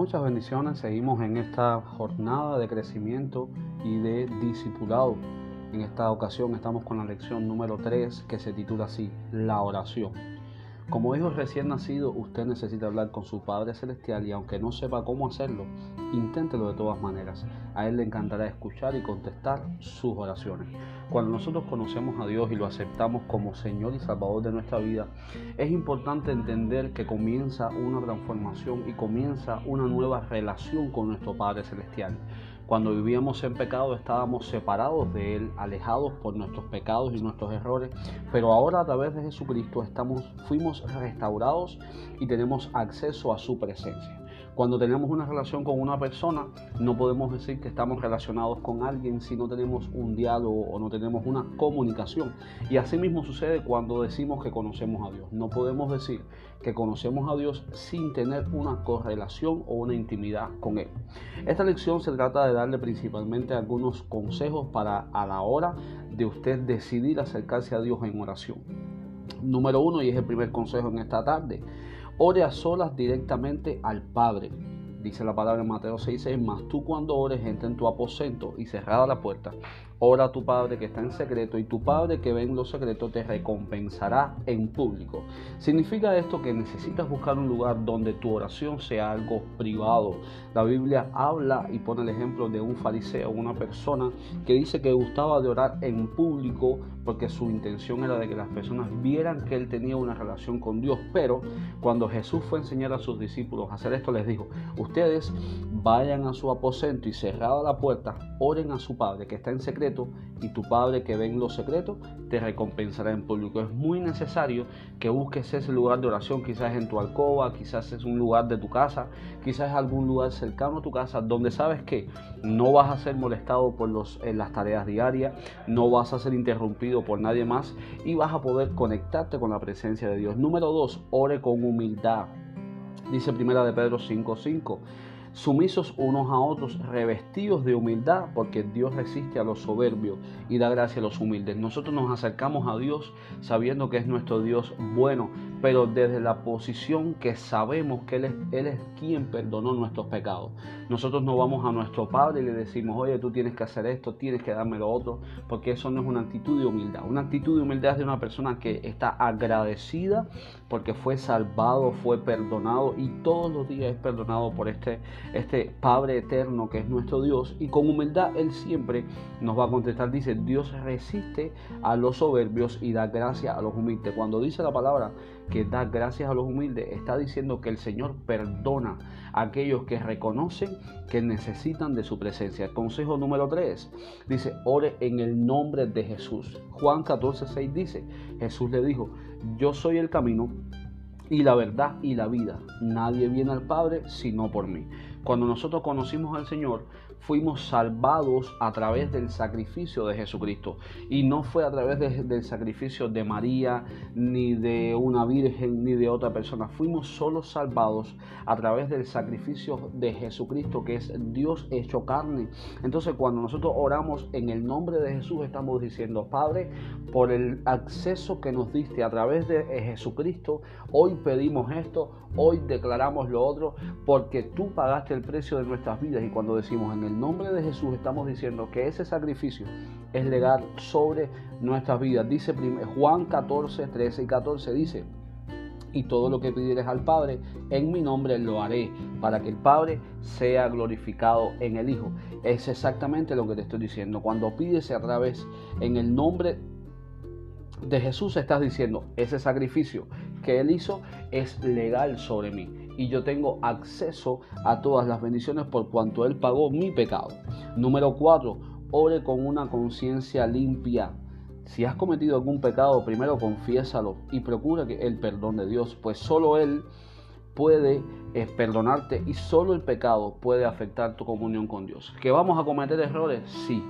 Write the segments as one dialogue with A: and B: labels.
A: Muchas bendiciones. Seguimos en esta jornada de crecimiento y de discipulado. En esta ocasión estamos con la lección número 3 que se titula así, la oración. Como hijo recién nacido, usted necesita hablar con su Padre Celestial y aunque no sepa cómo hacerlo, inténtelo de todas maneras. A Él le encantará escuchar y contestar sus oraciones. Cuando nosotros conocemos a Dios y lo aceptamos como Señor y Salvador de nuestra vida, es importante entender que comienza una transformación y comienza una nueva relación con nuestro Padre Celestial. Cuando vivíamos en pecado estábamos separados de Él, alejados por nuestros pecados y nuestros errores, pero ahora a través de Jesucristo estamos, fuimos restaurados y tenemos acceso a su presencia. Cuando tenemos una relación con una persona, no podemos decir que estamos relacionados con alguien si no tenemos un diálogo o no tenemos una comunicación. Y así mismo sucede cuando decimos que conocemos a Dios. No podemos decir que conocemos a Dios sin tener una correlación o una intimidad con Él. Esta lección se trata de darle principalmente algunos consejos para a la hora de usted decidir acercarse a Dios en oración. Número uno, y es el primer consejo en esta tarde, ore a solas directamente al Padre. Dice la palabra en Mateo 6:6, más tú cuando ores entra en tu aposento y cerrada la puerta, Ora a tu Padre que está en secreto y tu Padre que ve en lo secreto te recompensará en público. Significa esto que necesitas buscar un lugar donde tu oración sea algo privado. La Biblia habla y pone el ejemplo de un fariseo, una persona que dice que gustaba de orar en público porque su intención era de que las personas vieran que él tenía una relación con Dios. Pero cuando Jesús fue a enseñar a sus discípulos a hacer esto, les dijo, ustedes vayan a su aposento y cerrada la puerta, oren a su Padre que está en secreto y tu Padre que ve en lo secreto te recompensará en público. Es muy necesario que busques ese lugar de oración, quizás en tu alcoba, quizás es un lugar de tu casa, quizás es algún lugar cercano a tu casa donde sabes que no vas a ser molestado por en las tareas diarias, no vas a ser interrumpido por nadie más y vas a poder conectarte con la presencia de Dios. Número dos, ore con humildad. Dice primera de Pedro 5:5 sumisos unos a otros, revestidos de humildad, porque Dios resiste a los soberbios y da gracia a los humildes. Nosotros nos acercamos a Dios sabiendo que es nuestro Dios bueno, pero desde la posición que sabemos que Él es, Él es quien perdonó nuestros pecados. Nosotros no vamos a nuestro Padre y le decimos, oye, tú tienes que hacer esto, tienes que darme lo otro, porque eso no es una actitud de humildad. Una actitud de humildad es de una persona que está agradecida porque fue salvado, fue perdonado y todos los días es perdonado por este, este Padre eterno que es nuestro Dios. Y con humildad Él siempre nos va a contestar. Dice, Dios resiste a los soberbios y da gracia a los humildes. Cuando dice la palabra que da gracias a los humildes, está diciendo que el Señor perdona a aquellos que reconocen que necesitan de su presencia. consejo número 3 dice, ore en el nombre de Jesús. Juan 14, 6 dice, Jesús le dijo, yo soy el camino y la verdad y la vida. Nadie viene al Padre sino por mí. Cuando nosotros conocimos al Señor, fuimos salvados a través del sacrificio de Jesucristo. Y no fue a través del sacrificio de María, ni de una virgen, ni de otra persona. Fuimos solo salvados a través del sacrificio de Jesucristo, que es Dios hecho carne. Entonces cuando nosotros oramos en el nombre de Jesús, estamos diciendo, Padre, por el acceso que nos diste a través de Jesucristo, hoy pedimos esto, hoy declaramos lo otro, porque tú pagaste el precio de nuestras vidas. Y cuando decimos en el nombre de Jesús estamos diciendo que ese sacrificio es legal sobre nuestras vidas. Dice Juan 14, 13 y 14 dice, y todo lo que pidieres al Padre en mi nombre lo haré para que el Padre sea glorificado en el Hijo. Es exactamente lo que te estoy diciendo. Cuando pides a través en el nombre de Jesús estás diciendo, ese sacrificio que Él hizo es legal sobre mí y yo tengo acceso a todas las bendiciones por cuanto Él pagó mi pecado. Número 4. Ore con una conciencia limpia. Si has cometido algún pecado, primero confiésalo y procura que el perdón de Dios, pues solo Él puede eh, perdonarte y solo el pecado puede afectar tu comunión con Dios. ¿Que vamos a cometer errores? Sí.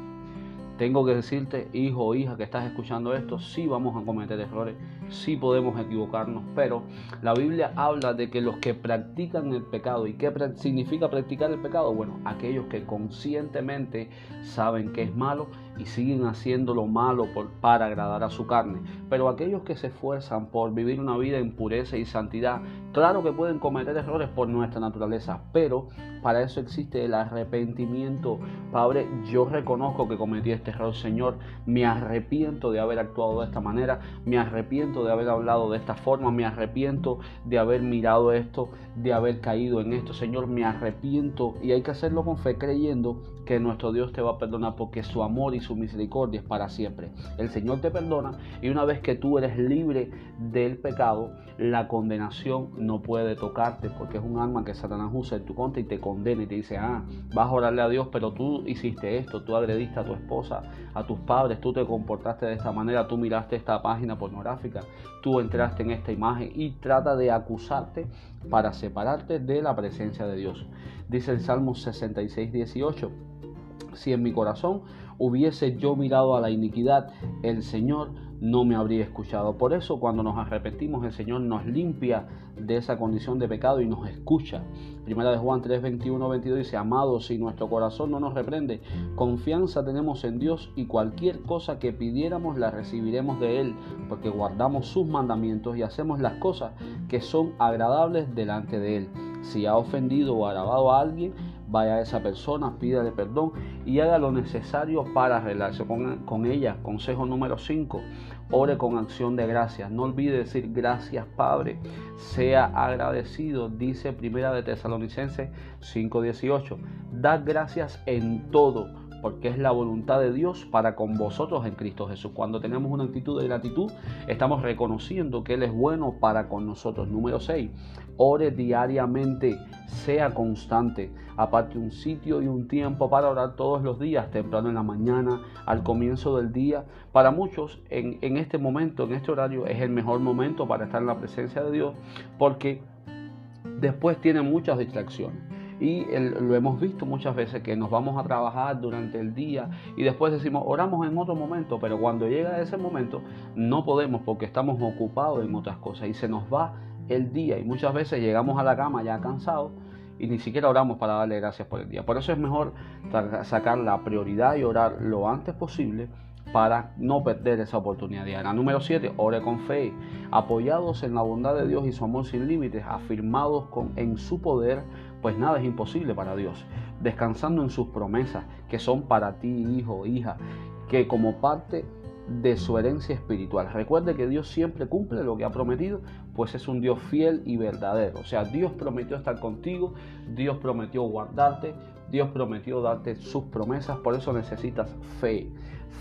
A: Tengo que decirte, hijo o hija que estás escuchando esto, sí vamos a cometer errores, sí podemos equivocarnos, pero la Biblia habla de que los que practican el pecado, ¿y qué significa practicar el pecado? Bueno, aquellos que conscientemente saben que es malo y siguen haciendo lo malo por, para agradar a su carne. Pero aquellos que se esfuerzan por vivir una vida en pureza y santidad, claro que pueden cometer errores por nuestra naturaleza, pero para eso existe el arrepentimiento. Padre, yo reconozco que cometí este error, Señor. Me arrepiento de haber actuado de esta manera. Me arrepiento de haber hablado de esta forma. Me arrepiento de haber mirado esto, de haber caído en esto, Señor. Me arrepiento y hay que hacerlo con fe creyendo que nuestro Dios te va a perdonar porque su amor y su misericordia es para siempre. El Señor te perdona y una vez que tú eres libre del pecado, la condenación no puede tocarte porque es un arma que Satanás usa en tu contra y te condena y te dice, ah, vas a orarle a Dios, pero tú hiciste esto, tú agrediste a tu esposa, a tus padres, tú te comportaste de esta manera, tú miraste esta página pornográfica, tú entraste en esta imagen y trata de acusarte para separarte de la presencia de Dios. Dice el Salmo 66, 18 si en mi corazón hubiese yo mirado a la iniquidad, el Señor no me habría escuchado. Por eso cuando nos arrepentimos, el Señor nos limpia de esa condición de pecado y nos escucha. Primera de Juan 3, 21, 22 dice, amados, si nuestro corazón no nos reprende, confianza tenemos en Dios y cualquier cosa que pidiéramos la recibiremos de Él, porque guardamos sus mandamientos y hacemos las cosas que son agradables delante de Él. Si ha ofendido o alabado a alguien, vaya a esa persona, pídale perdón y haga lo necesario para arreglarse con, con ella. Consejo número 5, ore con acción de gracias. No olvide decir gracias Padre, sea agradecido, dice Primera de Tesalonicenses 5:18. Da gracias en todo porque es la voluntad de Dios para con vosotros en Cristo Jesús. Cuando tenemos una actitud de gratitud, estamos reconociendo que Él es bueno para con nosotros. Número 6, ore diariamente, sea constante, aparte un sitio y un tiempo para orar todos los días, temprano en la mañana, al comienzo del día. Para muchos, en, en este momento, en este horario, es el mejor momento para estar en la presencia de Dios, porque después tiene muchas distracciones. Y lo hemos visto muchas veces que nos vamos a trabajar durante el día y después decimos, oramos en otro momento, pero cuando llega ese momento no podemos porque estamos ocupados en otras cosas y se nos va el día y muchas veces llegamos a la cama ya cansados y ni siquiera oramos para darle gracias por el día. Por eso es mejor sacar la prioridad y orar lo antes posible para no perder esa oportunidad diaria. Número 7, ore con fe, apoyados en la bondad de Dios y su amor sin límites, afirmados con, en su poder, pues nada es imposible para Dios, descansando en sus promesas que son para ti, hijo, hija, que como parte de su herencia espiritual. Recuerde que Dios siempre cumple lo que ha prometido, pues es un Dios fiel y verdadero. O sea, Dios prometió estar contigo, Dios prometió guardarte, Dios prometió darte sus promesas, por eso necesitas fe.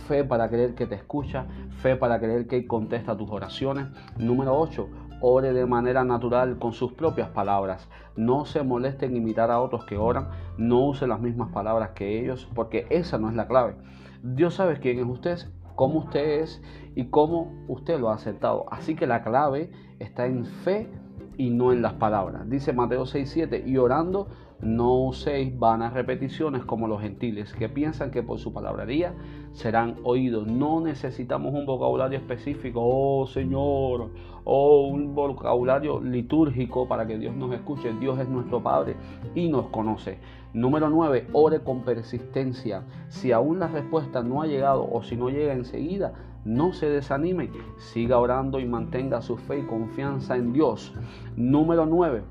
A: Fe para creer que te escucha, fe para creer que contesta tus oraciones. Número 8, ore de manera natural con sus propias palabras. No se moleste en imitar a otros que oran, no use las mismas palabras que ellos, porque esa no es la clave. Dios sabe quién es usted, cómo usted es y cómo usted lo ha aceptado. Así que la clave está en fe y no en las palabras. Dice Mateo 6:7, y orando no uséis vanas repeticiones como los gentiles, que piensan que por su palabrería serán oídos. No necesitamos un vocabulario específico, oh Señor, o un vocabulario litúrgico para que Dios nos escuche. Dios es nuestro Padre y nos conoce. Número 9, ore con persistencia. Si aún la respuesta no ha llegado o si no llega enseguida, no se desanime, siga orando y mantenga su fe y confianza en Dios. Número 9.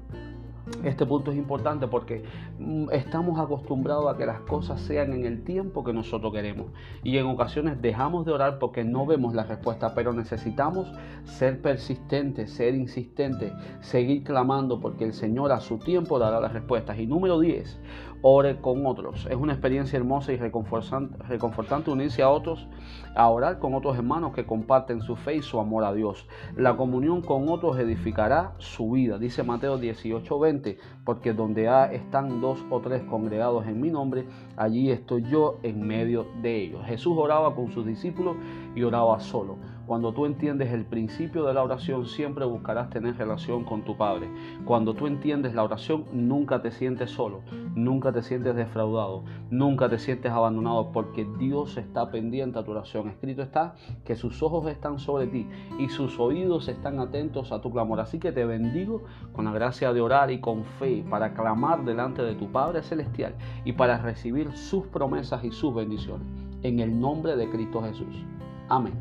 A: Este punto es importante porque mm, estamos acostumbrados a que las cosas sean en el tiempo que nosotros queremos y en ocasiones dejamos de orar porque no vemos la respuesta, pero necesitamos ser persistentes, ser insistentes, seguir clamando porque el Señor a su tiempo dará las respuestas. Y número 10, ore con otros. Es una experiencia hermosa y reconfortante, unirse a otros, a orar con otros hermanos que comparten su fe y su amor a Dios. La comunión con otros edificará su vida, dice Mateo 18:20, porque donde están dos o tres congregados en mi nombre, allí estoy yo en medio de ellos. Jesús oraba con sus discípulos y oraba solo. Cuando tú entiendes el principio de la oración, siempre buscarás tener relación con tu Padre. Cuando tú entiendes la oración, nunca te sientes solo, nunca te sientes defraudado, nunca te sientes abandonado, porque Dios está pendiente a tu oración. Escrito está que sus ojos están sobre ti y sus oídos están atentos a tu clamor. Así que te bendigo con la gracia de orar y con fe para clamar delante de tu Padre Celestial y para recibir sus promesas y sus bendiciones. en el nombre de Cristo Jesús. Amén.